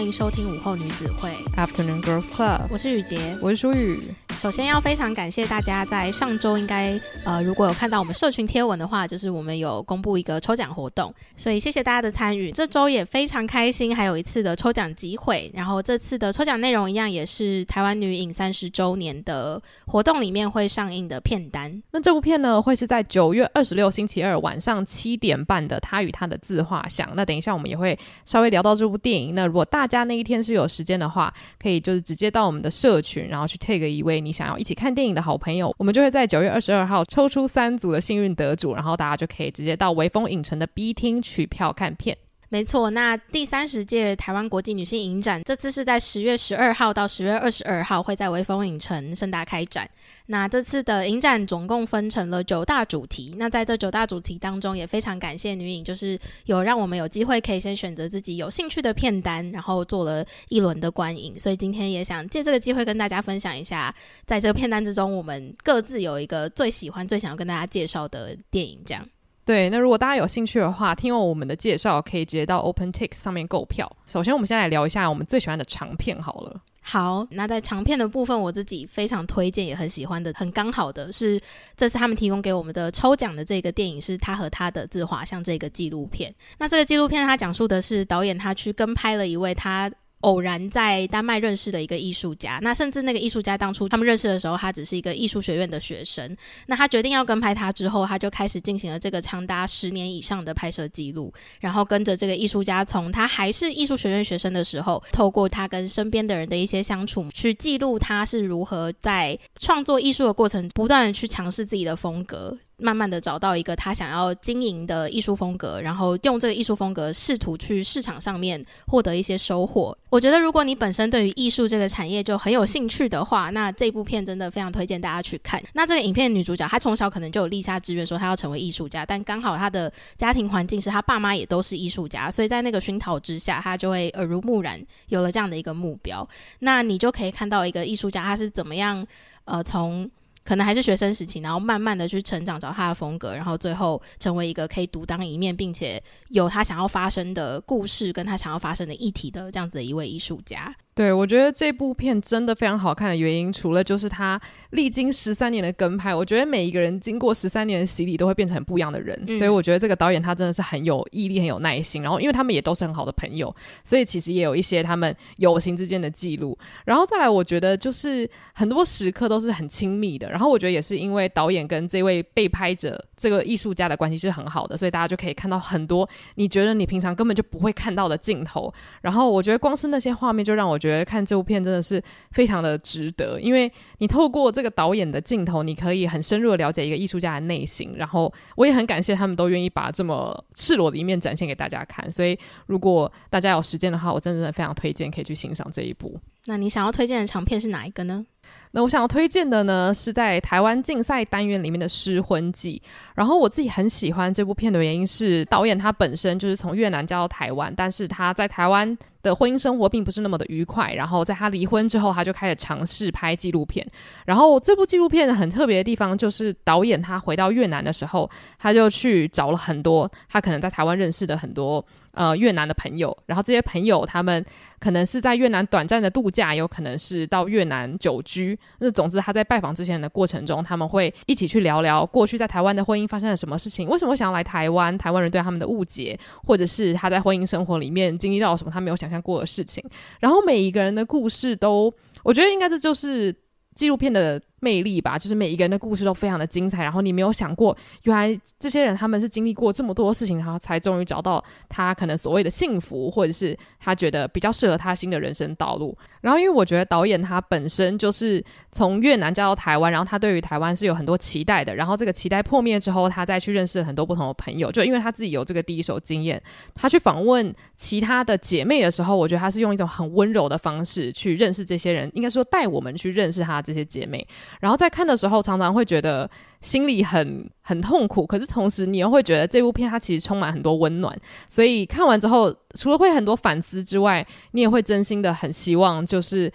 欢迎收听午后女子会 Afternoon Girls Club。我是雨洁，我是舒雨。首先要非常感谢大家在上周应该呃如果有看到我们社群贴文的话，就是我们有公布一个抽奖活动，所以谢谢大家的参与。这周也非常开心，还有一次的抽奖机会。然后这次的抽奖内容一样也是台湾女影三十周年的活动里面会上映的片单。那这部片呢会是在九月二十六星期二晚上七点半的《她与她的自画像》。那等一下我们也会稍微聊到这部电影。那如果大家那一天是有时间的话，可以就是直接到我们的社群，然后去 take 一位你想要一起看电影的好朋友，我们就会在九月二十二号抽出三组的幸运得主，然后大家就可以直接到微风影城的 B 厅取票看片。没错，那第三十届台湾国际女性影展这次是在十月十二号到十月二十二号会在微风影城盛大开展。那这次的影展总共分成了九大主题，那在这九大主题当中，也非常感谢女影，就是有让我们有机会可以先选择自己有兴趣的片单，然后做了一轮的观影。所以今天也想借这个机会跟大家分享一下，在这个片单之中，我们各自有一个最喜欢、最想要跟大家介绍的电影，这样。对，那如果大家有兴趣的话，听完我们的介绍，可以直接到 OpenTix 上面购票。首先，我们先来聊一下我们最喜欢的长片好了。好，那在长片的部分，我自己非常推荐，也很喜欢的，很刚好的是这次他们提供给我们的抽奖的这个电影是他和他的自画像这个纪录片。那这个纪录片它讲述的是导演他去跟拍了一位他。偶然在丹麦认识的一个艺术家，那甚至那个艺术家当初他们认识的时候，他只是一个艺术学院的学生。那他决定要跟拍他之后，他就开始进行了这个长达十年以上的拍摄记录，然后跟着这个艺术家，从他还是艺术学院学生的时候，透过他跟身边的人的一些相处，去记录他是如何在创作艺术的过程，不断的去尝试自己的风格。慢慢的找到一个他想要经营的艺术风格，然后用这个艺术风格试图去市场上面获得一些收获。我觉得如果你本身对于艺术这个产业就很有兴趣的话，那这部片真的非常推荐大家去看。那这个影片女主角她从小可能就有立下志愿说她要成为艺术家，但刚好她的家庭环境是她爸妈也都是艺术家，所以在那个熏陶之下，她就会耳濡目染有了这样的一个目标。那你就可以看到一个艺术家他是怎么样呃从。可能还是学生时期，然后慢慢的去成长，找他的风格，然后最后成为一个可以独当一面，并且有他想要发生的故事，跟他想要发生的议题的这样子的一位艺术家。对，我觉得这部片真的非常好看的原因，除了就是他历经十三年的跟拍，我觉得每一个人经过十三年的洗礼，都会变成很不一样的人。嗯。所以我觉得这个导演他真的是很有毅力，很有耐心。然后因为他们也都是很好的朋友，所以其实也有一些他们友情之间的记录。然后再来，我觉得就是很多时刻都是很亲密的。然后我觉得也是因为导演跟这位被拍者这个艺术家的关系是很好的，所以大家就可以看到很多你觉得你平常根本就不会看到的镜头。然后我觉得光是那些画面就让我觉得。觉得看这部片真的是非常的值得，因为你透过这个导演的镜头，你可以很深入的了解一个艺术家的内心。然后我也很感谢他们都愿意把这么赤裸的一面展现给大家看。所以如果大家有时间的话，我真的非常推荐可以去欣赏这一部。那你想要推荐的长片是哪一个呢？那我想要推荐的呢，是在台湾竞赛单元里面的《失婚记》。然后我自己很喜欢这部片的原因是，导演他本身就是从越南嫁到台湾，但是他在台湾的婚姻生活并不是那么的愉快。然后在他离婚之后，他就开始尝试拍纪录片。然后这部纪录片很特别的地方，就是导演他回到越南的时候，他就去找了很多他可能在台湾认识的很多。呃，越南的朋友，然后这些朋友他们可能是在越南短暂的度假，有可能是到越南久居。那总之他在拜访这些人的过程中，他们会一起去聊聊过去在台湾的婚姻发生了什么事情，为什么想要来台湾，台湾人对他们的误解，或者是他在婚姻生活里面经历到什么他没有想象过的事情。然后每一个人的故事都，我觉得应该这就是纪录片的魅力吧，就是每一个人的故事都非常的精彩。然后你没有想过，原来这些人他们是经历过这么多事情，然后才终于找到他可能所谓的幸福，或者是他觉得比较适合他新的人生道路。然后，因为我觉得导演他本身就是从越南嫁到台湾，然后他对于台湾是有很多期待的。然后这个期待破灭之后，他再去认识很多不同的朋友。就因为他自己有这个第一手经验，他去访问其他的姐妹的时候，我觉得他是用一种很温柔的方式去认识这些人，应该说带我们去认识他这些姐妹。然后在看的时候，常常会觉得心里很很痛苦，可是同时你又会觉得这部片它其实充满很多温暖。所以看完之后，除了会很多反思之外，你也会真心的很希望，就是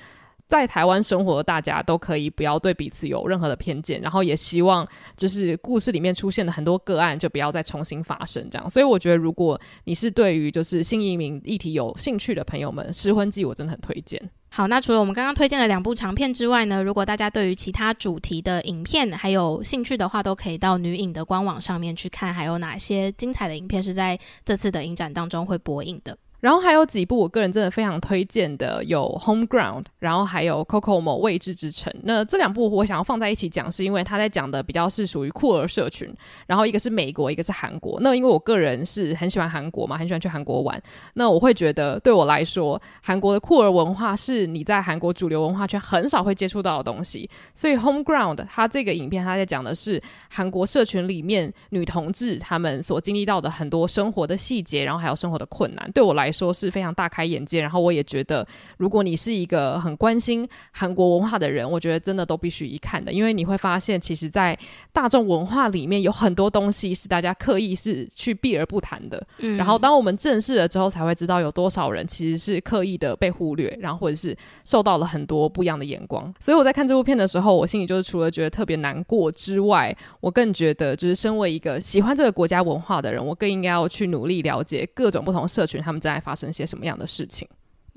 在台湾生活大家都可以不要对彼此有任何的偏见，然后也希望就是故事里面出现的很多个案就不要再重新发生这样。所以我觉得，如果你是对于就是新移民议题有兴趣的朋友们，《失婚记》我真的很推荐。好，那除了我们刚刚推荐的两部长片之外呢，如果大家对于其他主题的影片还有兴趣的话，都可以到女影的官网上面去看，还有哪些精彩的影片是在这次的影展当中会播映的。然后还有几部我个人真的非常推荐的，有《Home Ground》，然后还有《Kokomo》未知之城。那这两部我想要放在一起讲，是因为他在讲的比较是属于酷儿社群，然后一个是美国，一个是韩国。那因为我个人是很喜欢韩国嘛，很喜欢去韩国玩，那我会觉得对我来说，韩国的酷儿文化是你在韩国主流文化圈很少会接触到的东西。所以《Home Ground》它这个影片，它在讲的是韩国社群里面女同志她们所经历到的很多生活的细节，然后还有生活的困难。对我来说说，是非常大开眼界，然后我也觉得，如果你是一个很关心韩国文化的人，我觉得真的都必须一看的，因为你会发现，其实，在大众文化里面有很多东西是大家刻意是去避而不谈的。嗯，然后当我们正视了之后，才会知道有多少人其实是刻意的被忽略，然后或者是受到了很多不一样的眼光。所以我在看这部片的时候，我心里就是除了觉得特别难过之外，我更觉得，就是身为一个喜欢这个国家文化的人，我更应该要去努力了解各种不同社群他们正在发生些什么样的事情？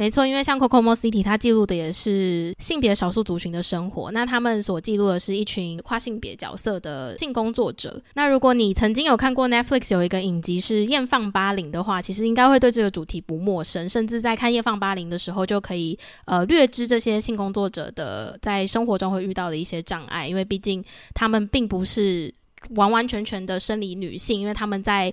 没错，因为像 Coco Mo City，它记录的也是性别少数族群的生活。那他们所记录的是一群跨性别角色的性工作者。那如果你曾经有看过 Netflix 有一个影集是《艳放八零》的话，其实应该会对这个主题不陌生。甚至在看《艳放八零》的时候，就可以呃略知这些性工作者的在生活中会遇到的一些障碍。因为毕竟他们并不是完完全全的生理女性，因为他们在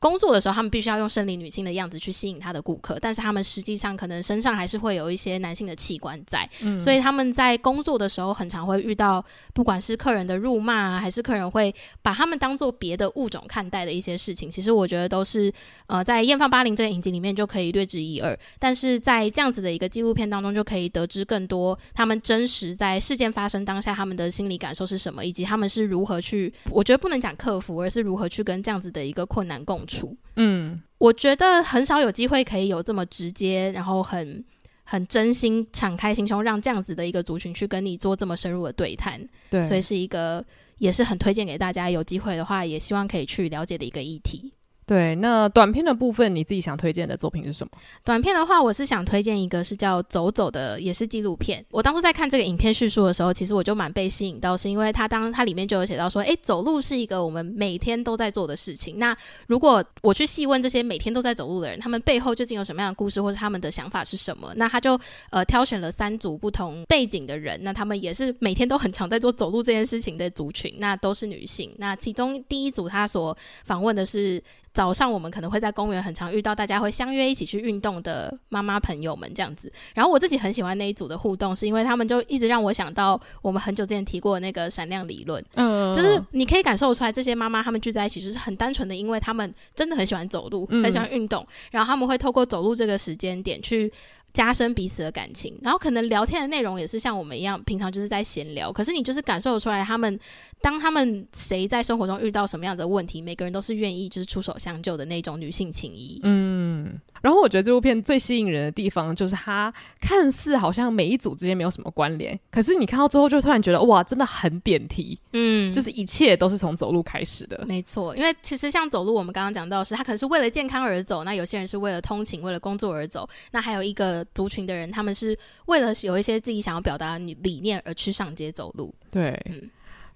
工作的时候，他们必须要用生理女性的样子去吸引他的顾客，但是他们实际上可能身上还是会有一些男性的器官在，嗯，所以他们在工作的时候，很常会遇到不管是客人的辱骂啊，还是客人会把他们当做别的物种看待的一些事情。其实我觉得都是呃，在《艳放八零》这个影集里面就可以略知一二，但是在这样子的一个纪录片当中，就可以得知更多他们真实在事件发生当下他们的心理感受是什么，以及他们是如何去，我觉得不能讲克服，而是如何去跟这样子的一个困难共处。嗯，我觉得很少有机会可以有这么直接，然后很很真心、敞开心胸，让这样子的一个族群去跟你做这么深入的对谈。对，所以是一个也是很推荐给大家，有机会的话，也希望可以去了解的一个议题。对，那短片的部分，你自己想推荐的作品是什么？短片的话，我是想推荐一个是叫《走走》的，也是纪录片。我当初在看这个影片叙述的时候，其实我就蛮被吸引到，是因为它当它里面就有写到说，诶，走路是一个我们每天都在做的事情。那如果我去细问这些每天都在走路的人，他们背后究竟有什么样的故事，或者他们的想法是什么？那他就呃挑选了三组不同背景的人，那他们也是每天都很常在做走路这件事情的族群，那都是女性。那其中第一组他所访问的是。早上我们可能会在公园很常遇到大家会相约一起去运动的妈妈朋友们这样子，然后我自己很喜欢那一组的互动，是因为他们就一直让我想到我们很久之前提过的那个闪亮理论，嗯，就是你可以感受出来这些妈妈她们聚在一起就是很单纯的，因为他们真的很喜欢走路，很喜欢运动，然后他们会透过走路这个时间点去。加深彼此的感情，然后可能聊天的内容也是像我们一样，平常就是在闲聊。可是你就是感受出来，他们当他们谁在生活中遇到什么样的问题，每个人都是愿意就是出手相救的那种女性情谊。嗯。然后我觉得这部片最吸引人的地方，就是它看似好像每一组之间没有什么关联，可是你看到最后就突然觉得哇，真的很点题，嗯，就是一切都是从走路开始的。没错，因为其实像走路，我们刚刚讲到是，他可能是为了健康而走，那有些人是为了通勤、为了工作而走，那还有一个族群的人，他们是为了有一些自己想要表达的理念而去上街走路。对，嗯。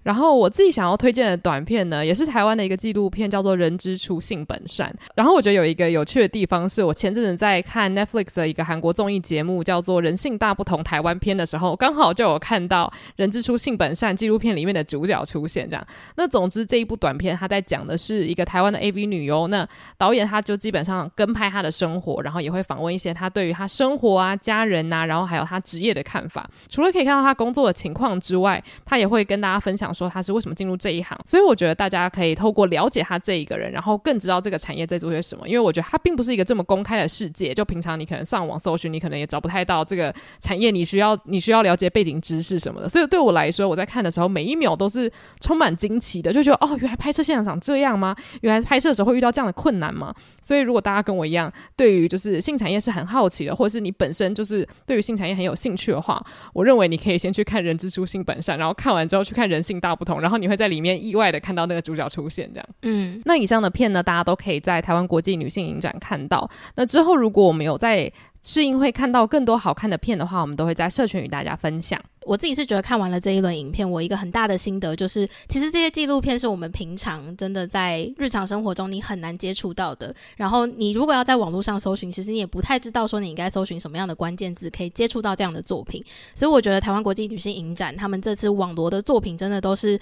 然后我自己想要推荐的短片呢，也是台湾的一个纪录片，叫做《人之初，性本善》。然后我觉得有一个有趣的地方，是我前阵子在看 Netflix 的一个韩国综艺节目，叫做《人性大不同》台湾篇的时候，刚好就有看到《人之初，性本善》纪录片里面的主角出现。这样，那总之这一部短片，他在讲的是一个台湾的 AV 女优，那导演他就基本上跟拍她的生活，然后也会访问一些他对于他生活啊、家人呐、然后还有他职业的看法。除了可以看到他工作的情况之外，他也会跟大家分享。说他是为什么进入这一行，所以我觉得大家可以透过了解他这一个人，然后更知道这个产业在做些什么。因为我觉得他并不是一个这么公开的世界，就平常你可能上网搜寻，你可能也找不太到这个产业，你需要你需要了解背景知识什么的。所以对我来说，我在看的时候，每一秒都是充满惊奇的，就觉得哦，原来拍摄现场长这样吗？原来拍摄的时候会遇到这样的困难吗？所以如果大家跟我一样，对于就是性产业是很好奇的，或者是你本身就是对于性产业很有兴趣的话，我认为你可以先去看《人之初，性本善》，然后看完之后去看《人性大不同》，然后你会在。里面意外的看到那个主角出现，这样，嗯，那以上的片呢，大家都可以在台湾国际女性影展看到。那之后，如果我们有在试映会看到更多好看的片的话，我们都会在社群与大家分享。我自己是觉得看完了这一轮影片，我一个很大的心得就是，其实这些纪录片是我们平常真的在日常生活中你很难接触到的。然后你如果要在网络上搜寻，其实你也不太知道说你应该搜寻什么样的关键字可以接触到这样的作品。所以我觉得台湾国际女性影展他们这次网罗的作品真的都是。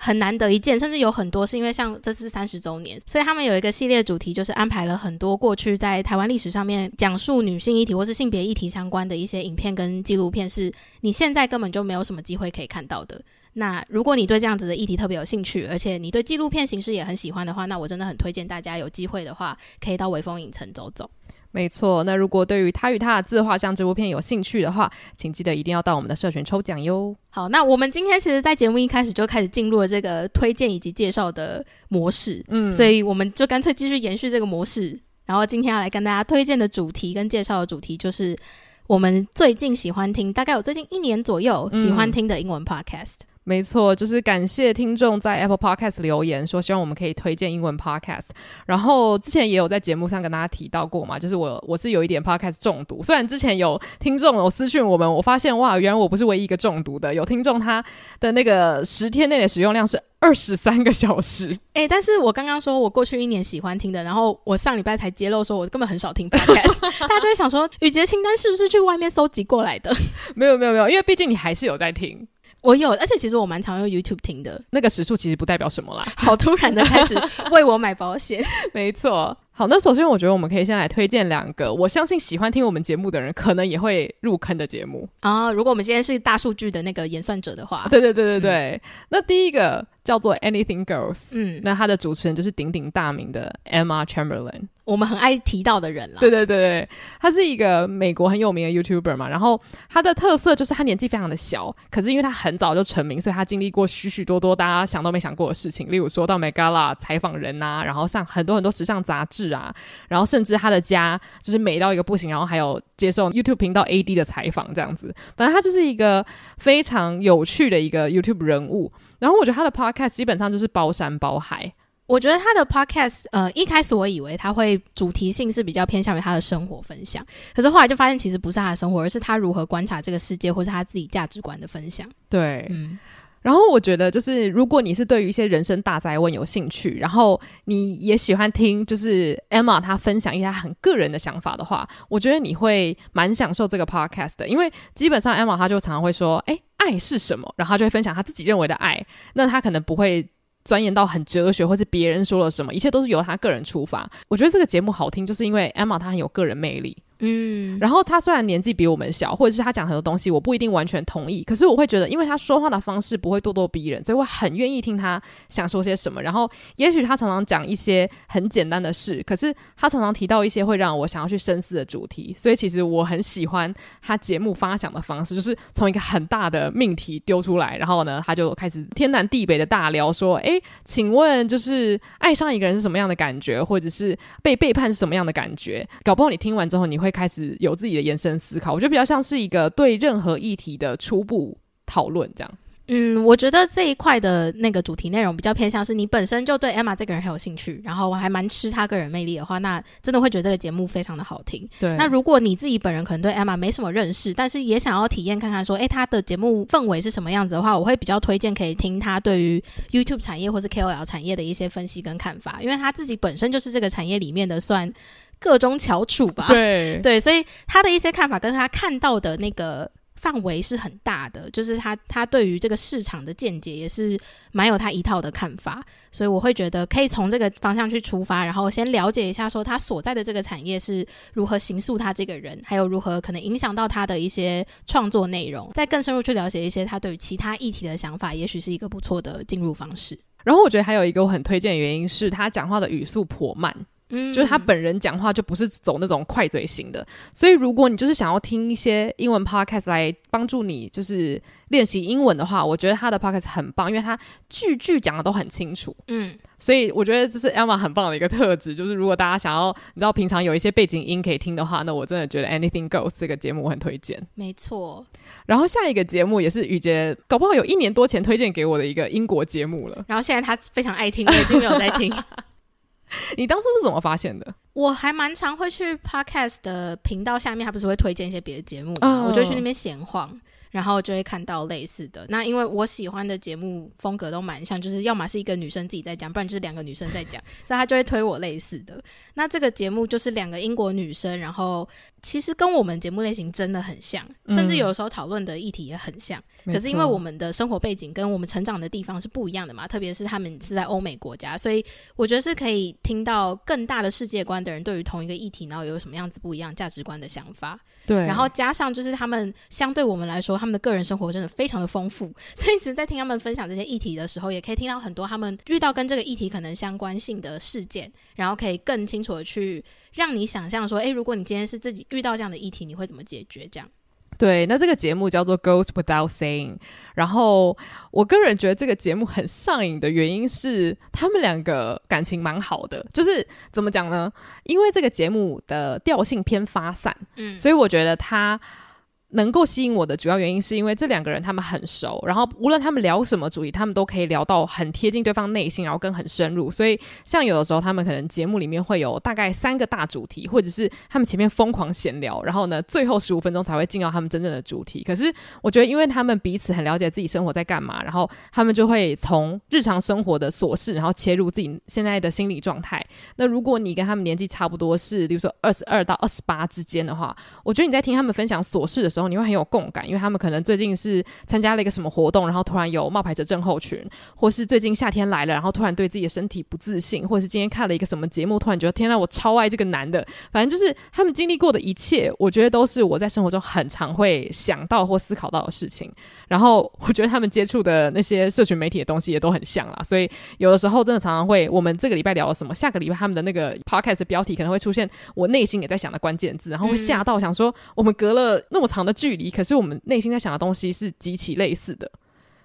很难得一见，甚至有很多是因为像这次三十周年，所以他们有一个系列主题，就是安排了很多过去在台湾历史上面讲述女性议题或是性别议题相关的一些影片跟纪录片，是你现在根本就没有什么机会可以看到的。那如果你对这样子的议题特别有兴趣，而且你对纪录片形式也很喜欢的话，那我真的很推荐大家有机会的话，可以到微风影城走走。没错，那如果对于他与他的自画像这部片有兴趣的话，请记得一定要到我们的社群抽奖哟。好，那我们今天其实，在节目一开始就开始进入了这个推荐以及介绍的模式，嗯，所以我们就干脆继续延续这个模式。然后今天要来跟大家推荐的主题跟介绍的主题，就是我们最近喜欢听，大概有最近一年左右喜欢听的英文 podcast。没错，就是感谢听众在 Apple Podcast 留言说希望我们可以推荐英文 Podcast。然后之前也有在节目上跟大家提到过嘛，就是我我是有一点 Podcast 中毒。虽然之前有听众有私讯我们，我发现哇，原来我不是唯一一个中毒的。有听众他的那个十天内的使用量是二十三个小时。哎、欸，但是我刚刚说我过去一年喜欢听的，然后我上礼拜才揭露说我根本很少听 Podcast，大家就会想说雨洁清单是不是去外面搜集过来的？没有没有没有，因为毕竟你还是有在听。我有，而且其实我蛮常用 YouTube 听的。那个时速其实不代表什么啦。好突然的开始 为我买保险，没错。好，那首先我觉得我们可以先来推荐两个，我相信喜欢听我们节目的人可能也会入坑的节目啊。如果我们今天是大数据的那个演算者的话，对对对对对。嗯、那第一个叫做 Anything Goes，嗯，那他的主持人就是鼎鼎大名的 Emma Chamberlain。我们很爱提到的人了，对对对对，他是一个美国很有名的 YouTuber 嘛，然后他的特色就是他年纪非常的小，可是因为他很早就成名，所以他经历过许许多多大家想都没想过的事情，例如说到 Megala 采访人呐，然后上很多很多时尚杂志啊，然后甚至他的家就是美到一个不行，然后还有接受 YouTube 频道 AD 的采访这样子，反正他就是一个非常有趣的一个 YouTube 人物，然后我觉得他的 Podcast 基本上就是包山包海。我觉得他的 podcast，呃，一开始我以为他会主题性是比较偏向于他的生活分享，可是后来就发现其实不是他的生活，而是他如何观察这个世界，或是他自己价值观的分享。对，嗯。然后我觉得就是如果你是对于一些人生大灾问有兴趣，然后你也喜欢听就是 Emma 她分享一些她很个人的想法的话，我觉得你会蛮享受这个 podcast 的，因为基本上 Emma 她就常常会说，哎，爱是什么？然后她就会分享她自己认为的爱，那她可能不会。钻研到很哲学，或是别人说了什么，一切都是由他个人出发。我觉得这个节目好听，就是因为 Emma 她很有个人魅力。嗯，然后他虽然年纪比我们小，或者是他讲很多东西我不一定完全同意，可是我会觉得，因为他说话的方式不会咄咄逼人，所以我很愿意听他想说些什么。然后，也许他常常讲一些很简单的事，可是他常常提到一些会让我想要去深思的主题。所以，其实我很喜欢他节目发想的方式，就是从一个很大的命题丢出来，然后呢，他就开始天南地北的大聊，说：“诶，请问，就是爱上一个人是什么样的感觉，或者是被背叛是什么样的感觉？搞不好你听完之后，你会。”会开始有自己的延伸思考，我觉得比较像是一个对任何议题的初步讨论，这样。嗯，我觉得这一块的那个主题内容比较偏向是你本身就对 Emma 这个人很有兴趣，然后我还蛮吃他个人魅力的话，那真的会觉得这个节目非常的好听。对，那如果你自己本人可能对 Emma 没什么认识，但是也想要体验看看说，诶，他的节目氛围是什么样子的话，我会比较推荐可以听他对于 YouTube 产业或是 KOL 产业的一些分析跟看法，因为他自己本身就是这个产业里面的算个中翘楚吧。对 对，所以他的一些看法跟他看到的那个。范围是很大的，就是他他对于这个市场的见解也是蛮有他一套的看法，所以我会觉得可以从这个方向去出发，然后先了解一下说他所在的这个产业是如何形塑他这个人，还有如何可能影响到他的一些创作内容，再更深入去了解一些他对于其他议题的想法，也许是一个不错的进入方式。然后我觉得还有一个我很推荐的原因是他讲话的语速颇慢。嗯，就是他本人讲话就不是走那种快嘴型的，所以如果你就是想要听一些英文 podcast 来帮助你就是练习英文的话，我觉得他的 podcast 很棒，因为他句句讲的都很清楚。嗯，所以我觉得这是 Emma 很棒的一个特质，就是如果大家想要你知道平常有一些背景音可以听的话，那我真的觉得 Anything Goes 这个节目我很推荐。没错，然后下一个节目也是雨洁搞不好有一年多前推荐给我的一个英国节目了，然后现在他非常爱听，我已经没有在听。你当初是怎么发现的？我还蛮常会去 podcast 的频道下面，他不是会推荐一些别的节目我就去那边闲晃。然后就会看到类似的。那因为我喜欢的节目风格都蛮像，就是要么是一个女生自己在讲，不然就是两个女生在讲，所以他就会推我类似的。那这个节目就是两个英国女生，然后其实跟我们节目类型真的很像，甚至有时候讨论的议题也很像。嗯、可是因为我们的生活背景跟我们成长的地方是不一样的嘛，特别是他们是在欧美国家，所以我觉得是可以听到更大的世界观的人对于同一个议题，然后有什么样子不一样价值观的想法。对，然后加上就是他们相对我们来说，他们的个人生活真的非常的丰富，所以其实，在听他们分享这些议题的时候，也可以听到很多他们遇到跟这个议题可能相关性的事件，然后可以更清楚的去让你想象说，诶，如果你今天是自己遇到这样的议题，你会怎么解决？这样。对，那这个节目叫做《Goes Without Saying》，然后我个人觉得这个节目很上瘾的原因是他们两个感情蛮好的，就是怎么讲呢？因为这个节目的调性偏发散，嗯，所以我觉得他。能够吸引我的主要原因是因为这两个人他们很熟，然后无论他们聊什么主题，他们都可以聊到很贴近对方内心，然后跟很深入。所以像有的时候他们可能节目里面会有大概三个大主题，或者是他们前面疯狂闲聊，然后呢最后十五分钟才会进到他们真正的主题。可是我觉得，因为他们彼此很了解自己生活在干嘛，然后他们就会从日常生活的琐事，然后切入自己现在的心理状态。那如果你跟他们年纪差不多是，比如说二十二到二十八之间的话，我觉得你在听他们分享琐事的时候，时候你会很有共感，因为他们可能最近是参加了一个什么活动，然后突然有冒牌者症候群，或是最近夏天来了，然后突然对自己的身体不自信，或者是今天看了一个什么节目，突然觉得天呐，我超爱这个男的。反正就是他们经历过的一切，我觉得都是我在生活中很常会想到或思考到的事情。然后我觉得他们接触的那些社群媒体的东西也都很像啦，所以有的时候真的常常会，我们这个礼拜聊了什么，下个礼拜他们的那个 podcast 的标题可能会出现我内心也在想的关键字，然后会吓到想说，我们隔了那么长的的距离，可是我们内心在想的东西是极其类似的。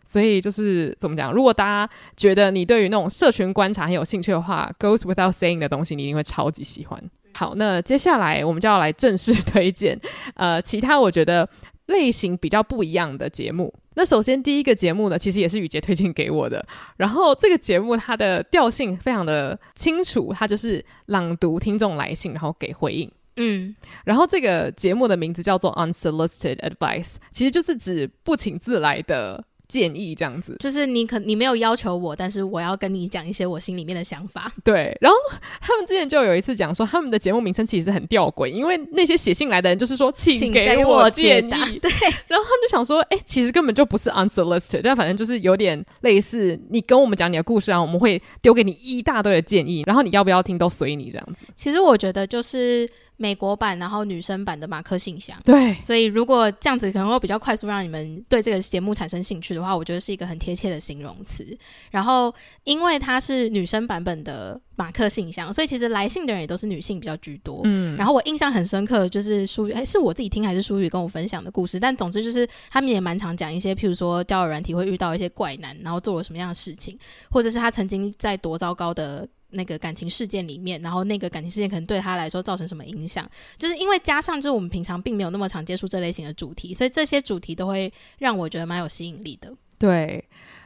所以就是怎么讲，如果大家觉得你对于那种社群观察很有兴趣的话，Goes Without Saying 的东西你一定会超级喜欢。好，那接下来我们就要来正式 推荐，呃，其他我觉得。类型比较不一样的节目。那首先第一个节目呢，其实也是雨洁推荐给我的。然后这个节目它的调性非常的清楚，它就是朗读听众来信，然后给回应。嗯，然后这个节目的名字叫做 Unsolicited Advice，其实就是指不请自来的。建议这样子，就是你可你没有要求我，但是我要跟你讲一些我心里面的想法。对，然后他们之前就有一次讲说，他们的节目名称其实很吊诡，因为那些写信来的人就是说，请给我建议。对，然后他们就想说，哎、欸，其实根本就不是 unsolicited，但反正就是有点类似，你跟我们讲你的故事啊，我们会丢给你一大堆的建议，然后你要不要听都随你这样子。其实我觉得就是。美国版，然后女生版的马克信箱。对，所以如果这样子可能会比较快速让你们对这个节目产生兴趣的话，我觉得是一个很贴切的形容词。然后，因为它是女生版本的马克信箱，所以其实来信的人也都是女性比较居多。嗯，然后我印象很深刻，就是书宇，是我自己听还是舒宇跟我分享的故事？但总之就是他们也蛮常讲一些，譬如说交友软体会遇到一些怪男，然后做了什么样的事情，或者是他曾经在多糟糕的。那个感情事件里面，然后那个感情事件可能对他来说造成什么影响？就是因为加上就是我们平常并没有那么常接触这类型的主题，所以这些主题都会让我觉得蛮有吸引力的。对。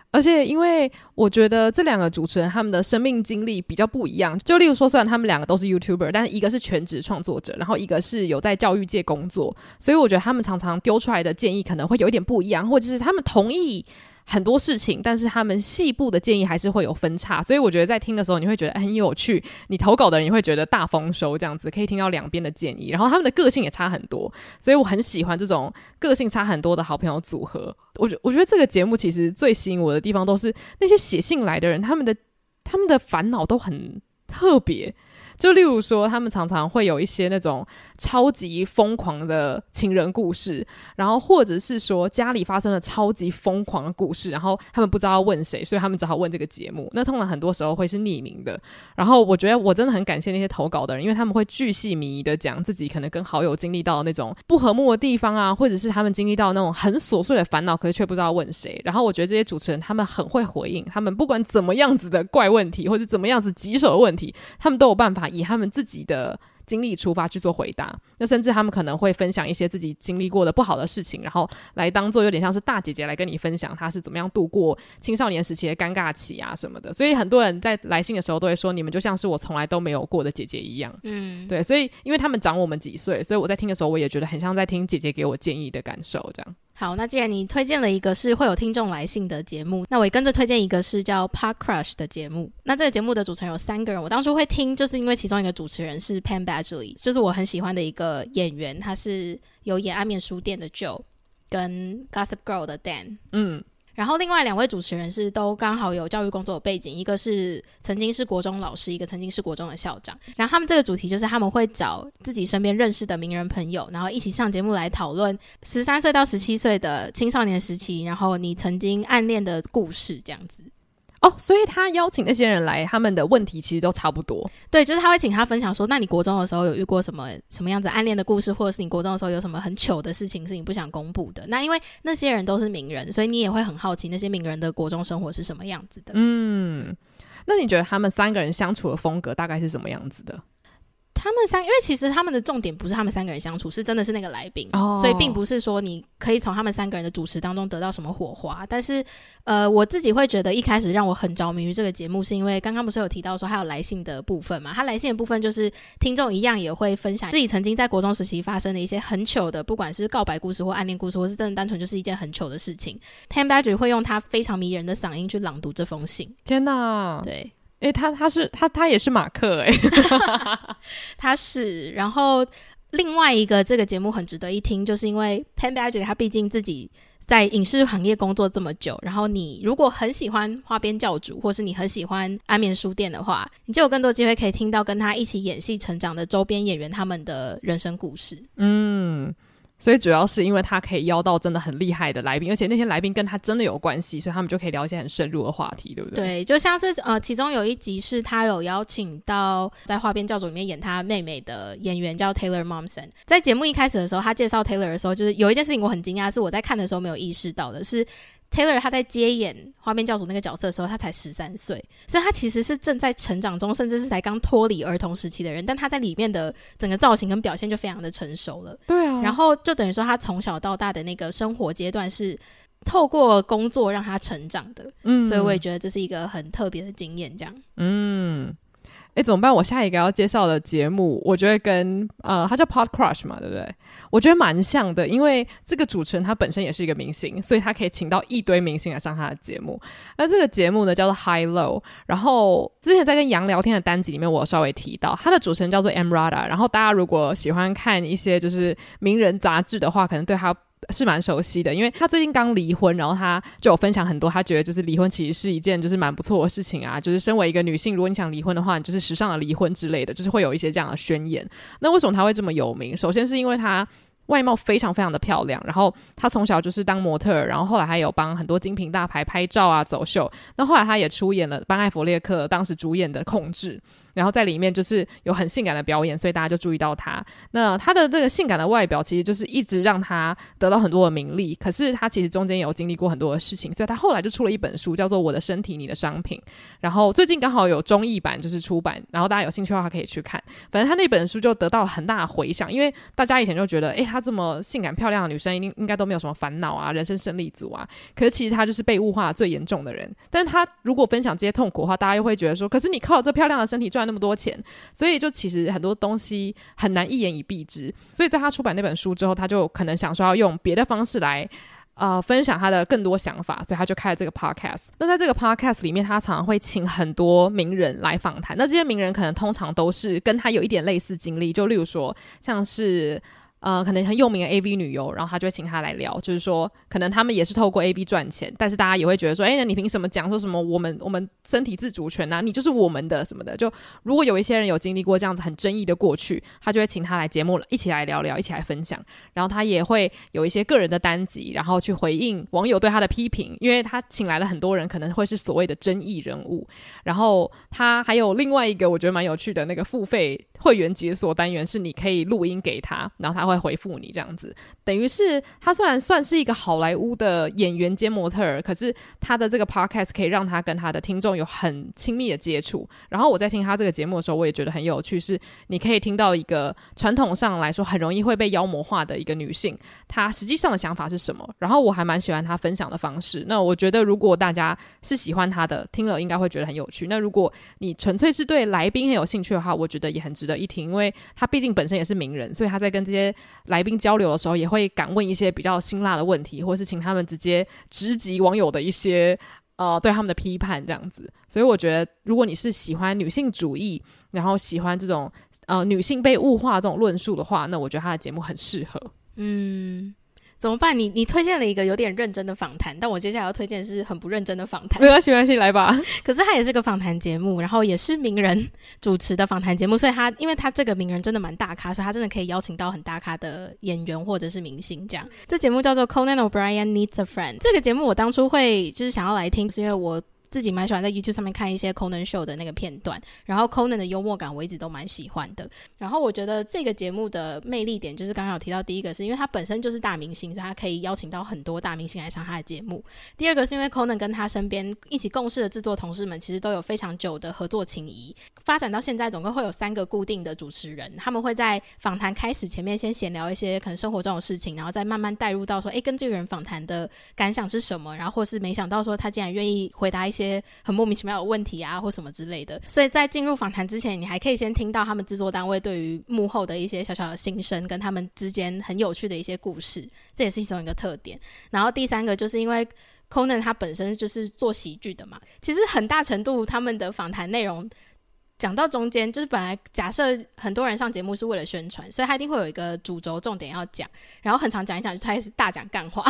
而且，因为我觉得这两个主持人他们的生命经历比较不一样。就例如说，虽然他们两个都是 YouTuber，但是一个是全职创作者，然后一个是有在教育界工作，所以我觉得他们常常丢出来的建议可能会有一点不一样，或者是他们同意。很多事情，但是他们细部的建议还是会有分叉，所以我觉得在听的时候你会觉得很有趣。你投稿的人你会觉得大丰收，这样子可以听到两边的建议，然后他们的个性也差很多，所以我很喜欢这种个性差很多的好朋友组合。我觉我觉得这个节目其实最吸引我的地方都是那些写信来的人，他们的他们的烦恼都很特别。就例如说，他们常常会有一些那种超级疯狂的情人故事，然后或者是说家里发生了超级疯狂的故事，然后他们不知道要问谁，所以他们只好问这个节目。那通常很多时候会是匿名的。然后我觉得我真的很感谢那些投稿的人，因为他们会巨细靡遗的讲自己可能跟好友经历到那种不和睦的地方啊，或者是他们经历到那种很琐碎的烦恼，可是却不知道问谁。然后我觉得这些主持人他们很会回应，他们不管怎么样子的怪问题，或者怎么样子棘手的问题，他们都有办法。以他们自己的经历出发去做回答，那甚至他们可能会分享一些自己经历过的不好的事情，然后来当做有点像是大姐姐来跟你分享她是怎么样度过青少年时期的尴尬期啊什么的。所以很多人在来信的时候都会说，你们就像是我从来都没有过的姐姐一样。嗯，对，所以因为他们长我们几岁，所以我在听的时候我也觉得很像在听姐姐给我建议的感受这样。好，那既然你推荐了一个是会有听众来信的节目，那我也跟着推荐一个是叫 Park Crush 的节目。那这个节目的主持人有三个人，我当初会听，就是因为其中一个主持人是 p a n Badgley，就是我很喜欢的一个演员，他是有演《暗面书店》的 Joe 跟 Gossip Girl 的 Dan。嗯。然后另外两位主持人是都刚好有教育工作的背景，一个是曾经是国中老师，一个曾经是国中的校长。然后他们这个主题就是他们会找自己身边认识的名人朋友，然后一起上节目来讨论十三岁到十七岁的青少年时期，然后你曾经暗恋的故事这样子。哦，所以他邀请那些人来，他们的问题其实都差不多。对，就是他会请他分享说，那你国中的时候有遇过什么什么样子暗恋的故事，或者是你国中的时候有什么很糗的事情是你不想公布的？那因为那些人都是名人，所以你也会很好奇那些名人的国中生活是什么样子的。嗯，那你觉得他们三个人相处的风格大概是什么样子的？他们三，因为其实他们的重点不是他们三个人相处，是真的是那个来宾，oh. 所以并不是说你可以从他们三个人的主持当中得到什么火花。但是，呃，我自己会觉得一开始让我很着迷于这个节目，是因为刚刚不是有提到说还有来信的部分嘛？他来信的部分就是听众一样也会分享自己曾经在国中时期发生的一些很糗的，不管是告白故事或暗恋故事，或是真的单纯就是一件很糗的事情。Penn Badgley 会用他非常迷人的嗓音去朗读这封信。天哪，对。诶、欸，他他是他他也是马克哎、欸，他是。然后另外一个这个节目很值得一听，就是因为 Penn Badgley 他毕竟自己在影视行业工作这么久，然后你如果很喜欢花边教主，或是你很喜欢安眠书店的话，你就有更多机会可以听到跟他一起演戏成长的周边演员他们的人生故事。嗯。所以主要是因为他可以邀到真的很厉害的来宾，而且那些来宾跟他真的有关系，所以他们就可以聊一些很深入的话题，对不对？对，就像是呃，其中有一集是他有邀请到在《花边教主》里面演他妹妹的演员叫 Taylor Momsen。在节目一开始的时候，他介绍 Taylor 的时候，就是有一件事情我很惊讶，是我在看的时候没有意识到的，是。Taylor 他在接演花边教主那个角色的时候，他才十三岁，所以他其实是正在成长中，甚至是才刚脱离儿童时期的人。但他在里面的整个造型跟表现就非常的成熟了。对啊，然后就等于说他从小到大的那个生活阶段是透过工作让他成长的。嗯，所以我也觉得这是一个很特别的经验。这样，嗯。哎，怎么办？我下一个要介绍的节目，我觉得跟呃，他叫 Pod Crush 嘛，对不对？我觉得蛮像的，因为这个主持人他本身也是一个明星，所以他可以请到一堆明星来上他的节目。那这个节目呢，叫做 High Low。然后之前在跟杨聊天的单集里面，我稍微提到他的主持人叫做 Emrata。然后大家如果喜欢看一些就是名人杂志的话，可能对他。是蛮熟悉的，因为他最近刚离婚，然后他就有分享很多，他觉得就是离婚其实是一件就是蛮不错的事情啊，就是身为一个女性，如果你想离婚的话，你就是时尚的离婚之类的，就是会有一些这样的宣言。那为什么他会这么有名？首先是因为他外貌非常非常的漂亮，然后她从小就是当模特，然后后来还有帮很多精品大牌拍照啊、走秀。那后来她也出演了班艾佛列克当时主演的《控制》。然后在里面就是有很性感的表演，所以大家就注意到他。那他的这个性感的外表，其实就是一直让他得到很多的名利。可是他其实中间有经历过很多的事情，所以他后来就出了一本书，叫做《我的身体，你的商品》。然后最近刚好有中译版就是出版，然后大家有兴趣的话可以去看。反正他那本书就得到了很大的回响，因为大家以前就觉得，诶，她这么性感漂亮的女生，一定应该都没有什么烦恼啊，人生胜利组啊。可是其实她就是被物化最严重的人。但是她如果分享这些痛苦的话，大家又会觉得说，可是你靠这漂亮的身体赚那么多钱，所以就其实很多东西很难一言以蔽之。所以在他出版那本书之后，他就可能想说要用别的方式来呃分享他的更多想法，所以他就开了这个 podcast。那在这个 podcast 里面，他常常会请很多名人来访谈。那这些名人可能通常都是跟他有一点类似经历，就例如说像是。呃，可能很有名的 AV 女优，然后他就会请她来聊，就是说，可能他们也是透过 AV 赚钱，但是大家也会觉得说，哎，那你凭什么讲说什么我们我们身体自主权啊？你就是我们的什么的？就如果有一些人有经历过这样子很争议的过去，他就会请他来节目一起来聊聊，一起来分享。然后他也会有一些个人的单集，然后去回应网友对他的批评，因为他请来了很多人，可能会是所谓的争议人物。然后他还有另外一个我觉得蛮有趣的那个付费会员解锁单元，是你可以录音给他，然后他会回复你这样子，等于是他虽然算是一个好莱坞的演员兼模特儿，可是他的这个 podcast 可以让他跟他的听众有很亲密的接触。然后我在听他这个节目的时候，我也觉得很有趣，是你可以听到一个传统上来说很容易会被妖魔化的一个女性，她实际上的想法是什么。然后我还蛮喜欢她分享的方式。那我觉得如果大家是喜欢她的，听了应该会觉得很有趣。那如果你纯粹是对来宾很有兴趣的话，我觉得也很值得一听，因为他毕竟本身也是名人，所以他在跟这些来宾交流的时候，也会敢问一些比较辛辣的问题，或是请他们直接直击网友的一些呃对他们的批判这样子。所以我觉得，如果你是喜欢女性主义，然后喜欢这种呃女性被物化这种论述的话，那我觉得他的节目很适合。嗯。怎么办？你你推荐了一个有点认真的访谈，但我接下来要推荐是很不认真的访谈。没关系，没关系，来吧。可是它也是个访谈节目，然后也是名人主持的访谈节目，所以他因为他这个名人真的蛮大咖，所以他真的可以邀请到很大咖的演员或者是明星这样。这节目叫做 Conan O'Brien Needs a Friend。这个节目我当初会就是想要来听，是因为我。自己蛮喜欢在 YouTube 上面看一些 Conan Show 的那个片段，然后 Conan 的幽默感我一直都蛮喜欢的。然后我觉得这个节目的魅力点就是刚刚有提到，第一个是因为他本身就是大明星，所以他可以邀请到很多大明星来上他的节目。第二个是因为 Conan 跟他身边一起共事的制作同事们其实都有非常久的合作情谊，发展到现在总共会有三个固定的主持人，他们会在访谈开始前面先闲聊一些可能生活中的事情，然后再慢慢带入到说，诶，跟这个人访谈的感想是什么，然后或是没想到说他竟然愿意回答一些些很莫名其妙的问题啊，或什么之类的，所以在进入访谈之前，你还可以先听到他们制作单位对于幕后的一些小小的心声，跟他们之间很有趣的一些故事，这也是一种一个特点。然后第三个就是因为 Conan 他本身就是做喜剧的嘛，其实很大程度他们的访谈内容。讲到中间，就是本来假设很多人上节目是为了宣传，所以他一定会有一个主轴重点要讲，然后很常讲一讲就开始大讲干话，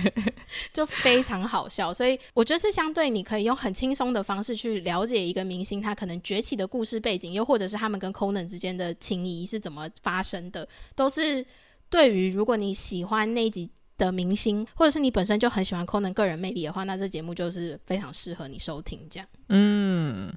就非常好笑。所以我觉得是相对你可以用很轻松的方式去了解一个明星他可能崛起的故事背景，又或者是他们跟 Conan 之间的情谊是怎么发生的，都是对于如果你喜欢那一集的明星，或者是你本身就很喜欢 Conan 个人魅力的话，那这节目就是非常适合你收听这样。嗯。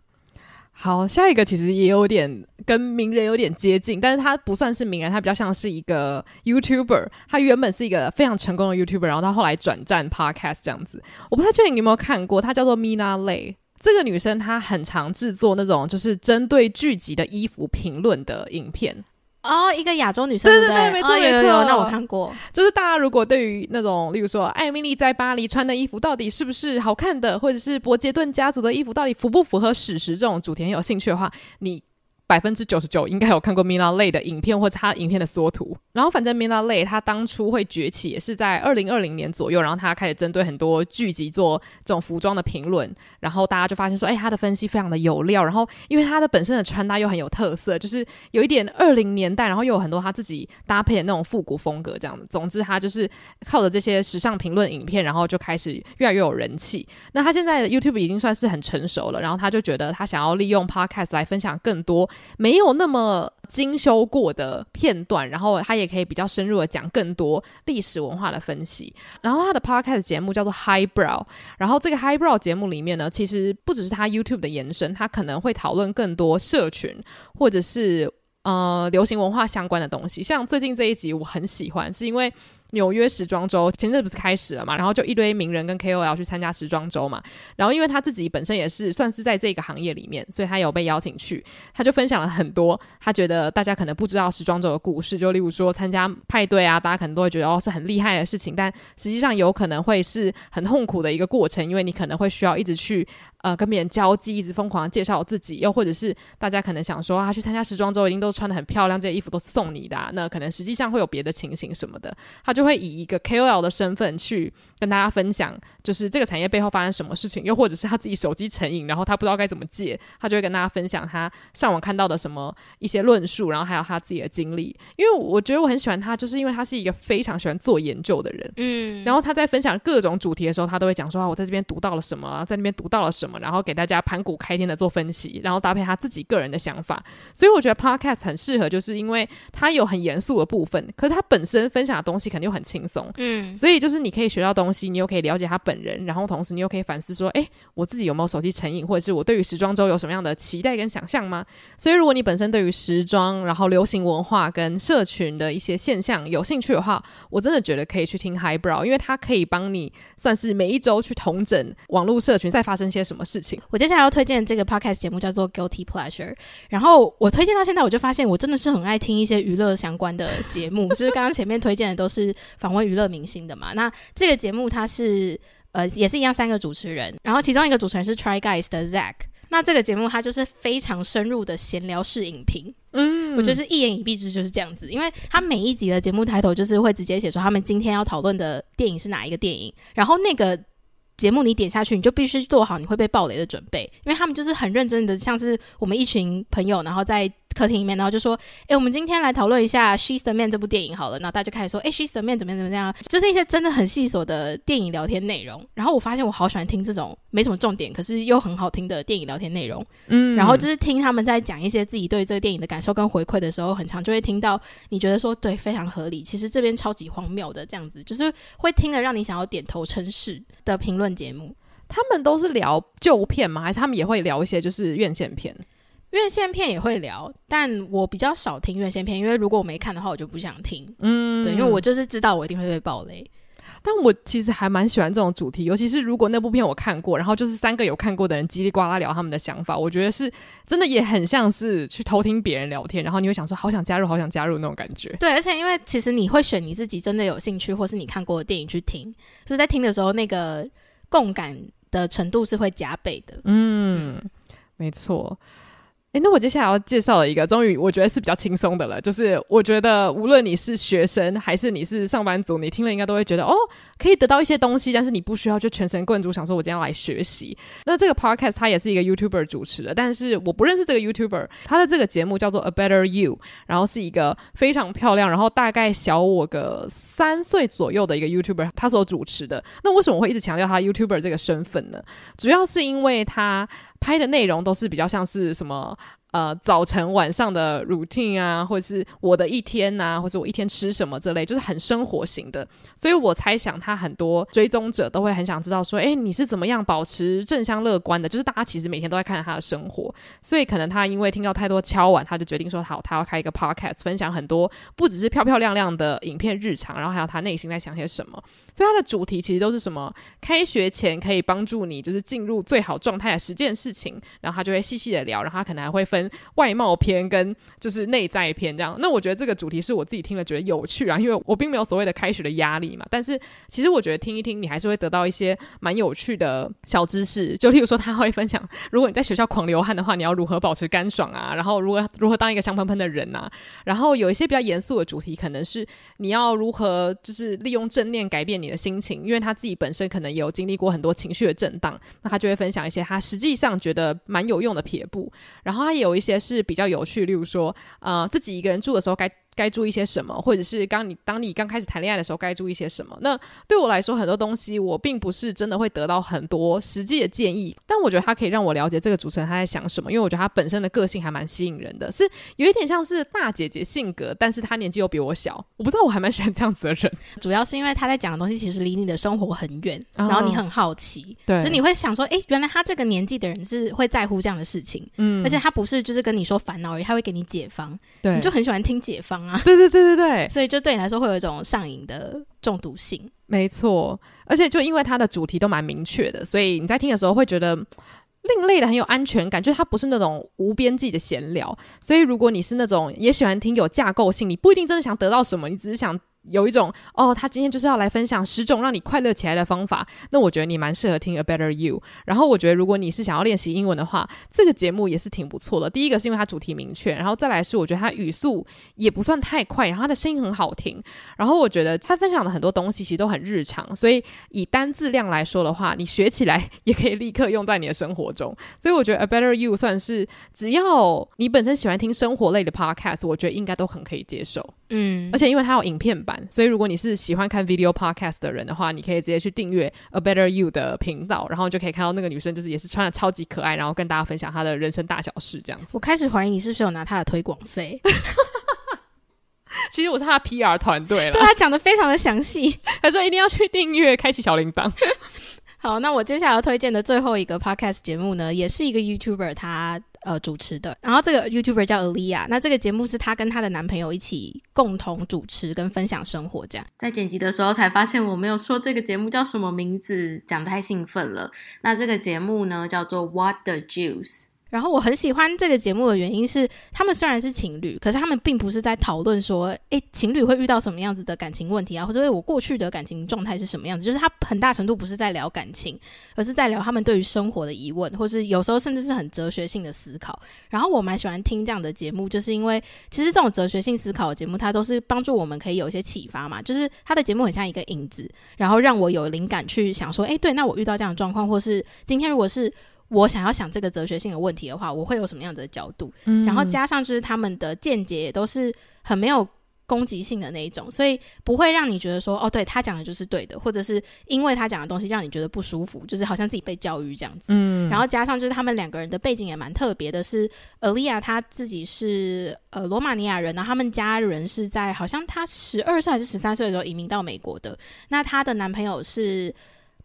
好，下一个其实也有点跟名人有点接近，但是他不算是名人，他比较像是一个 YouTuber。他原本是一个非常成功的 YouTuber，然后他后来转战 Podcast 这样子。我不太确定你有没有看过，他叫做 Mina lai。这个女生她很常制作那种就是针对剧集的衣服评论的影片。哦，一个亚洲女生，对对对，没错没错。那我看过，就是大家如果对于那种，例如说艾米丽在巴黎穿的衣服到底是不是好看的，或者是伯杰顿家族的衣服到底符不符合史实这种主题很有兴趣的话，你。百分之九十九应该有看过 Mina Lei 的影片或者他影片的缩图，然后反正 Mina Lei 他当初会崛起也是在二零二零年左右，然后他开始针对很多剧集做这种服装的评论，然后大家就发现说，哎，他的分析非常的有料，然后因为他的本身的穿搭又很有特色，就是有一点二零年代，然后又有很多他自己搭配的那种复古风格这样子。总之，他就是靠着这些时尚评论影片，然后就开始越来越有人气。那他现在的 YouTube 已经算是很成熟了，然后他就觉得他想要利用 Podcast 来分享更多。没有那么精修过的片段，然后他也可以比较深入的讲更多历史文化的分析。然后他的 podcast 节目叫做 Highbrow，然后这个 Highbrow 节目里面呢，其实不只是他 YouTube 的延伸，他可能会讨论更多社群或者是呃流行文化相关的东西。像最近这一集我很喜欢，是因为。纽约时装周前阵不是开始了嘛，然后就一堆名人跟 KOL 去参加时装周嘛，然后因为他自己本身也是算是在这个行业里面，所以他有被邀请去，他就分享了很多他觉得大家可能不知道时装周的故事，就例如说参加派对啊，大家可能都会觉得哦是很厉害的事情，但实际上有可能会是很痛苦的一个过程，因为你可能会需要一直去呃跟别人交际，一直疯狂介绍自己，又或者是大家可能想说他、啊、去参加时装周一定都穿的很漂亮，这些衣服都是送你的、啊，那可能实际上会有别的情形什么的，他就。就会以一个 KOL 的身份去跟大家分享，就是这个产业背后发生什么事情，又或者是他自己手机成瘾，然后他不知道该怎么戒，他就会跟大家分享他上网看到的什么一些论述，然后还有他自己的经历。因为我觉得我很喜欢他，就是因为他是一个非常喜欢做研究的人，嗯，然后他在分享各种主题的时候，他都会讲说啊，我在这边读到了什么，在那边读到了什么，然后给大家盘古开天的做分析，然后搭配他自己个人的想法。所以我觉得 Podcast 很适合，就是因为它有很严肃的部分，可是他本身分享的东西肯定很轻松，嗯，所以就是你可以学到东西，你又可以了解他本人，然后同时你又可以反思说，诶，我自己有没有手机成瘾，或者是我对于时装周有什么样的期待跟想象吗？所以如果你本身对于时装，然后流行文化跟社群的一些现象有兴趣的话，我真的觉得可以去听 Highbrow，因为它可以帮你算是每一周去统整网络社群在发生些什么事情。我接下来要推荐这个 podcast 节目叫做 Guilty Pleasure，然后我推荐到现在，我就发现我真的是很爱听一些娱乐相关的节目，就是刚刚前面推荐的都是访问娱乐明星的嘛。那这个节目它是呃也是一样三个主持人，然后其中一个主持人是 Try Guys 的 Zach。那这个节目它就是非常深入的闲聊式影评，嗯，我就是一言以蔽之就是这样子，因为它每一集的节目抬头就是会直接写说他们今天要讨论的电影是哪一个电影，然后那个节目你点下去你就必须做好你会被暴雷的准备，因为他们就是很认真的，像是我们一群朋友，然后在。客厅里面，然后就说：“哎，我们今天来讨论一下《She's the Man》这部电影好了。”然后大家就开始说：“哎，《She's the Man》怎么样怎么样？”就是一些真的很细琐的电影聊天内容。然后我发现我好喜欢听这种没什么重点，可是又很好听的电影聊天内容。嗯，然后就是听他们在讲一些自己对这个电影的感受跟回馈的时候，很常就会听到你觉得说对，非常合理。其实这边超级荒谬的这样子，就是会听了让你想要点头称是的评论节目。他们都是聊旧片吗？还是他们也会聊一些就是院线片？院线片也会聊，但我比较少听院线片，因为如果我没看的话，我就不想听。嗯，对，因为我就是知道我一定会被爆雷。但我其实还蛮喜欢这种主题，尤其是如果那部片我看过，然后就是三个有看过的人叽里呱啦聊他们的想法，我觉得是真的也很像是去偷听别人聊天，然后你会想说好想加入，好想加入那种感觉。对，而且因为其实你会选你自己真的有兴趣或是你看过的电影去听，所以在听的时候那个共感的程度是会加倍的。嗯，嗯没错。诶，那我接下来要介绍的一个，终于我觉得是比较轻松的了。就是我觉得无论你是学生还是你是上班族，你听了应该都会觉得哦，可以得到一些东西，但是你不需要就全神贯注想说我今天要来学习。那这个 podcast 它也是一个 YouTuber 主持的，但是我不认识这个 YouTuber，他的这个节目叫做 A Better You，然后是一个非常漂亮，然后大概小我个三岁左右的一个 YouTuber，他所主持的。那为什么我会一直强调他 YouTuber 这个身份呢？主要是因为他。拍的内容都是比较像是什么呃早晨晚上的 routine 啊，或者是我的一天呐、或者我一天吃什么这类，就是很生活型的。所以我猜想他很多追踪者都会很想知道说，诶，你是怎么样保持正向乐观的？就是大家其实每天都在看着他的生活，所以可能他因为听到太多敲碗，他就决定说好，他要开一个 podcast，分享很多不只是漂漂亮亮的影片日常，然后还有他内心在想些什么。所以它的主题其实都是什么？开学前可以帮助你就是进入最好状态的十件事情，然后他就会细细的聊，然后他可能还会分外貌篇跟就是内在篇这样。那我觉得这个主题是我自己听了觉得有趣啊，因为我并没有所谓的开学的压力嘛。但是其实我觉得听一听，你还是会得到一些蛮有趣的小知识。就例如说，他会分享，如果你在学校狂流汗的话，你要如何保持干爽啊？然后如何如何当一个香喷喷的人啊？然后有一些比较严肃的主题，可能是你要如何就是利用正念改变你的心情，因为他自己本身可能也有经历过很多情绪的震荡，那他就会分享一些他实际上觉得蛮有用的撇步。然后他有一些是比较有趣，例如说，呃，自己一个人住的时候该该注意些什么，或者是刚你当你刚开始谈恋爱的时候该注意些什么。那对我来说，很多东西我并不是真的会得到很多实际的建议，但我觉得他可以让我了解这个主持人他在想什么，因为我觉得他本身的个性还蛮吸引人的，是有一点像是大姐姐性格，但是他年纪又比我小，我不知道我还蛮喜欢这样子的人，主要是因为他在讲的东西其实离你的生活很远，哦、然后你很好奇，对，就你会想说，哎，原来他这个年纪的人是会在乎这样的事情，嗯，而且他不是就是跟你说烦恼而已，他会给你解方，对，你就很喜欢听解方啊，对对对对对，所以就对你来说会有一种上瘾的中毒性，没错，而且就因为它的主题都蛮明确的，所以你在听的时候会觉得另类的很有安全感，就是它不是那种无边际的闲聊，所以如果你是那种也喜欢听有架构性，你不一定真的想得到什么，你只是想。有一种哦，他今天就是要来分享十种让你快乐起来的方法。那我觉得你蛮适合听 A Better You。然后我觉得如果你是想要练习英文的话，这个节目也是挺不错的。第一个是因为它主题明确，然后再来是我觉得它语速也不算太快，然后它的声音很好听。然后我觉得他分享的很多东西其实都很日常，所以以单字量来说的话，你学起来也可以立刻用在你的生活中。所以我觉得 A Better You 算是只要你本身喜欢听生活类的 Podcast，我觉得应该都很可以接受。嗯，而且因为它有影片版，所以如果你是喜欢看 video podcast 的人的话，你可以直接去订阅 A Better You 的频道，然后就可以看到那个女生就是也是穿的超级可爱，然后跟大家分享她的人生大小事这样子。我开始怀疑你是不是有拿她的推广费？其实我是她的 PR 团队了，对，他讲的非常的详细，他说一定要去订阅，开启小铃铛。好，那我接下来要推荐的最后一个 podcast 节目呢，也是一个 YouTuber 他。呃，主持的，然后这个 YouTuber 叫 Alia，那这个节目是她跟她的男朋友一起共同主持跟分享生活，这样。在剪辑的时候才发现我没有说这个节目叫什么名字，讲得太兴奋了。那这个节目呢，叫做 What the Juice。然后我很喜欢这个节目的原因是，他们虽然是情侣，可是他们并不是在讨论说，诶，情侣会遇到什么样子的感情问题啊，或者我过去的感情状态是什么样子，就是他很大程度不是在聊感情，而是在聊他们对于生活的疑问，或是有时候甚至是很哲学性的思考。然后我蛮喜欢听这样的节目，就是因为其实这种哲学性思考的节目，它都是帮助我们可以有一些启发嘛，就是他的节目很像一个影子，然后让我有灵感去想说，诶，对，那我遇到这样的状况，或是今天如果是。我想要想这个哲学性的问题的话，我会有什么样的角度？嗯，然后加上就是他们的见解也都是很没有攻击性的那一种，所以不会让你觉得说哦，对，他讲的就是对的，或者是因为他讲的东西让你觉得不舒服，就是好像自己被教育这样子。嗯，然后加上就是他们两个人的背景也蛮特别的，是 Aaliyah 她自己是呃罗马尼亚人，然后他们家人是在好像她十二岁还是十三岁的时候移民到美国的，那她的男朋友是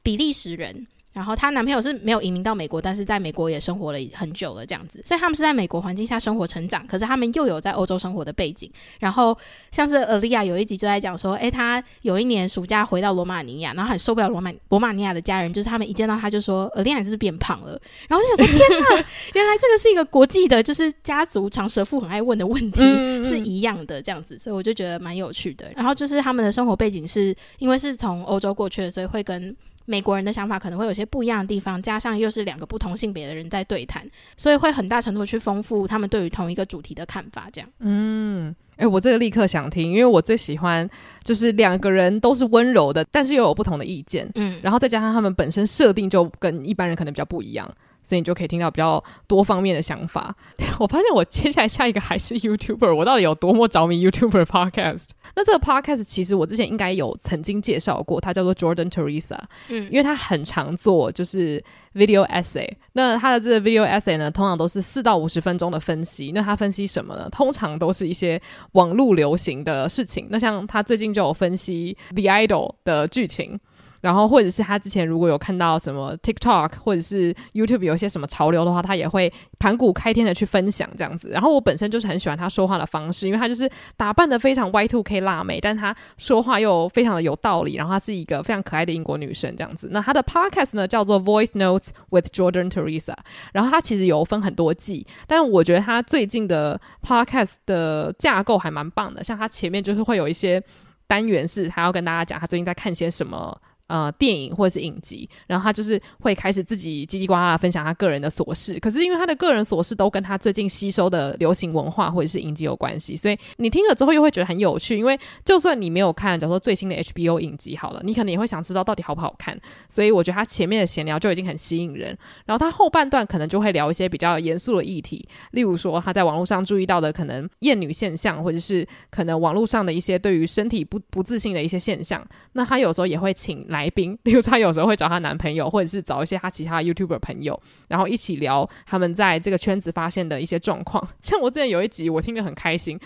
比利时人。然后她男朋友是没有移民到美国，但是在美国也生活了很久了，这样子，所以他们是在美国环境下生活成长。可是他们又有在欧洲生活的背景。然后像是 Aaliyah 有一集就在讲说，诶，她有一年暑假回到罗马尼亚，然后很受不了罗马罗马尼亚的家人，就是他们一见到她就说，Aaliyah 是不是变胖了？然后就想说，天哪，原来这个是一个国际的，就是家族长舌妇很爱问的问题是一样的这样子，所以我就觉得蛮有趣的。然后就是他们的生活背景是因为是从欧洲过去的，所以会跟。美国人的想法可能会有些不一样的地方，加上又是两个不同性别的人在对谈，所以会很大程度去丰富他们对于同一个主题的看法。这样，嗯，哎、欸，我这个立刻想听，因为我最喜欢就是两个人都是温柔的，但是又有不同的意见，嗯，然后再加上他们本身设定就跟一般人可能比较不一样。所以你就可以听到比较多方面的想法。我发现我接下来下一个还是 YouTuber，我到底有多么着迷 YouTuber Podcast？那这个 Podcast 其实我之前应该有曾经介绍过，它叫做 Jordan Teresa。嗯，因为他很常做就是 video essay。那他的这个 video essay 呢，通常都是四到五十分钟的分析。那他分析什么呢？通常都是一些网络流行的事情。那像他最近就有分析 The Idol 的剧情。然后，或者是他之前如果有看到什么 TikTok 或者是 YouTube 有一些什么潮流的话，他也会盘古开天的去分享这样子。然后我本身就是很喜欢他说话的方式，因为他就是打扮得非常 Y2K 辣妹，但他说话又非常的有道理。然后他是一个非常可爱的英国女生这样子。那他的 Podcast 呢叫做 Voice Notes with Jordan Teresa，然后他其实有分很多季，但我觉得他最近的 Podcast 的架构还蛮棒的。像他前面就是会有一些单元是他要跟大家讲他最近在看些什么。呃，电影或者是影集，然后他就是会开始自己叽里呱啦分享他个人的琐事。可是因为他的个人琐事都跟他最近吸收的流行文化或者是影集有关系，所以你听了之后又会觉得很有趣。因为就算你没有看，假如说最新的 HBO 影集好了，你可能也会想知道到底好不好看。所以我觉得他前面的闲聊就已经很吸引人，然后他后半段可能就会聊一些比较严肃的议题，例如说他在网络上注意到的可能厌女现象，或者是可能网络上的一些对于身体不不自信的一些现象。那他有时候也会请来宾，例如她有时候会找她男朋友，或者是找一些她其他 YouTuber 朋友，然后一起聊他们在这个圈子发现的一些状况。像我之前有一集，我听着很开心，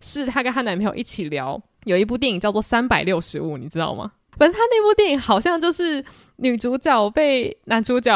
是她跟她男朋友一起聊，有一部电影叫做《三百六十五》，你知道吗？反正她那部电影好像就是女主角被男主角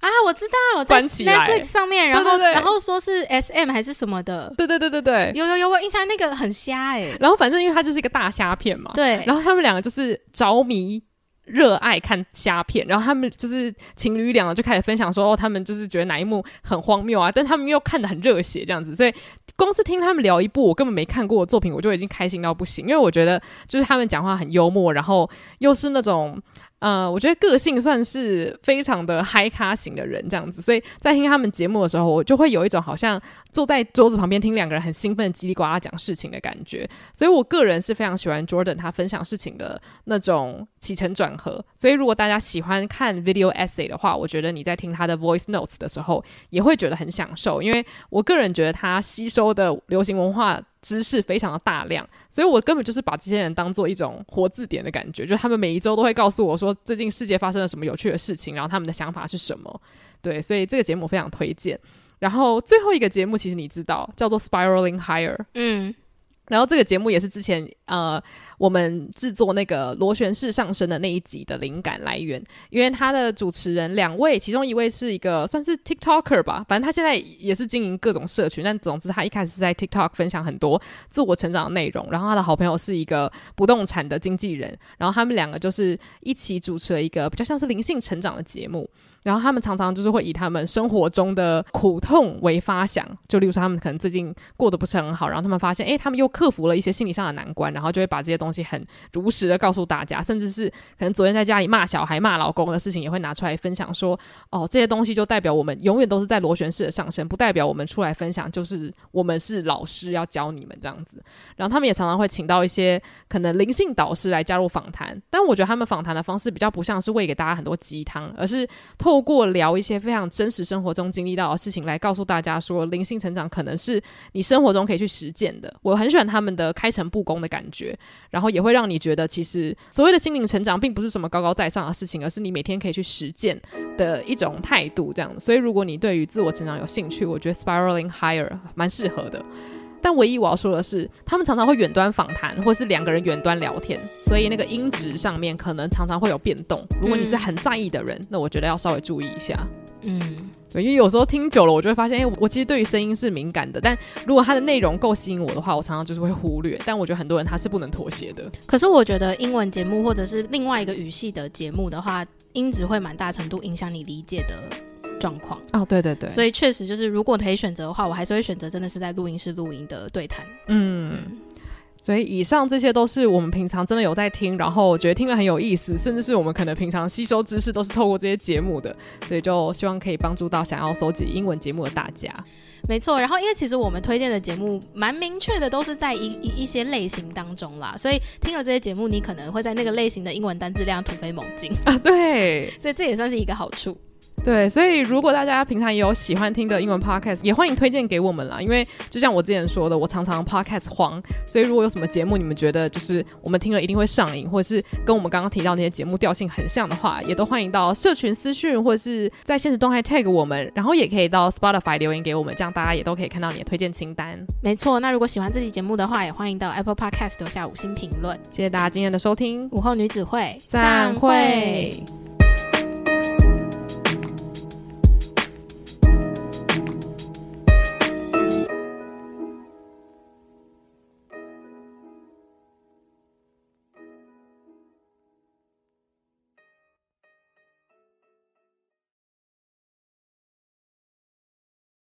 啊，我知道，在 Netflix 上面，然后对对对，然后说是 SM 还是什么的，对对对对对，有有有，我印象那个很瞎哎、欸。然后反正因为他就是一个大虾片嘛，对，然后他们两个就是着迷。热爱看虾片，然后他们就是情侣两个就开始分享说，哦，他们就是觉得哪一幕很荒谬啊，但他们又看得很热血这样子，所以光是听他们聊一部我根本没看过的作品，我就已经开心到不行，因为我觉得就是他们讲话很幽默，然后又是那种。呃，我觉得个性算是非常的嗨咖型的人，这样子，所以在听他们节目的时候，我就会有一种好像坐在桌子旁边听两个人很兴奋叽里呱啦讲事情的感觉。所以我个人是非常喜欢 Jordan 他分享事情的那种起承转合。所以如果大家喜欢看 video essay 的话，我觉得你在听他的 voice notes 的时候，也会觉得很享受，因为我个人觉得他吸收的流行文化。知识非常的大量，所以我根本就是把这些人当做一种活字典的感觉，就是他们每一周都会告诉我说最近世界发生了什么有趣的事情，然后他们的想法是什么。对，所以这个节目非常推荐。然后最后一个节目其实你知道叫做 Spiraling Higher，嗯，然后这个节目也是之前呃。我们制作那个螺旋式上升的那一集的灵感来源，因为他的主持人两位，其中一位是一个算是 TikToker 吧，反正他现在也是经营各种社群，但总之他一开始是在 TikTok 分享很多自我成长的内容，然后他的好朋友是一个不动产的经纪人，然后他们两个就是一起主持了一个比较像是灵性成长的节目，然后他们常常就是会以他们生活中的苦痛为发想，就例如说他们可能最近过得不是很好，然后他们发现，诶，他们又克服了一些心理上的难关，然后就会把这些东。东西很如实的告诉大家，甚至是可能昨天在家里骂小孩、骂老公的事情，也会拿出来分享说，哦，这些东西就代表我们永远都是在螺旋式的上升，不代表我们出来分享就是我们是老师要教你们这样子。然后他们也常常会请到一些可能灵性导师来加入访谈，但我觉得他们访谈的方式比较不像是喂给大家很多鸡汤，而是透过聊一些非常真实生活中经历到的事情来告诉大家说，灵性成长可能是你生活中可以去实践的。我很喜欢他们的开诚布公的感觉。然后也会让你觉得，其实所谓的心灵成长，并不是什么高高在上的事情，而是你每天可以去实践的一种态度。这样，所以如果你对于自我成长有兴趣，我觉得 Spiraling Higher 蛮适合的。但唯一我要说的是，他们常常会远端访谈，或是两个人远端聊天，所以那个音质上面可能常常会有变动。如果你是很在意的人，嗯、那我觉得要稍微注意一下。嗯。对，因为有时候听久了，我就会发现，哎，我其实对于声音是敏感的，但如果它的内容够吸引我的话，我常常就是会忽略。但我觉得很多人他是不能妥协的。可是我觉得英文节目或者是另外一个语系的节目的话，音质会蛮大程度影响你理解的状况。哦，对对对。所以确实就是，如果可以选择的话，我还是会选择真的是在录音室录音的对谈。嗯。嗯所以以上这些都是我们平常真的有在听，然后我觉得听了很有意思，甚至是我们可能平常吸收知识都是透过这些节目的，所以就希望可以帮助到想要搜集英文节目的大家。没错，然后因为其实我们推荐的节目蛮明确的，都是在一一一些类型当中啦，所以听了这些节目，你可能会在那个类型的英文单字量突飞猛进啊。对，所以这也算是一个好处。对，所以如果大家平常也有喜欢听的英文 podcast，也欢迎推荐给我们啦。因为就像我之前说的，我常常 podcast 荒，所以如果有什么节目你们觉得就是我们听了一定会上瘾，或者是跟我们刚刚提到那些节目调性很像的话，也都欢迎到社群私讯或者是在现实动态 tag 我们，然后也可以到 Spotify 留言给我们，这样大家也都可以看到你的推荐清单。没错，那如果喜欢这期节目的话，也欢迎到 Apple Podcast 留下五星评论。谢谢大家今天的收听，午后女子会散会。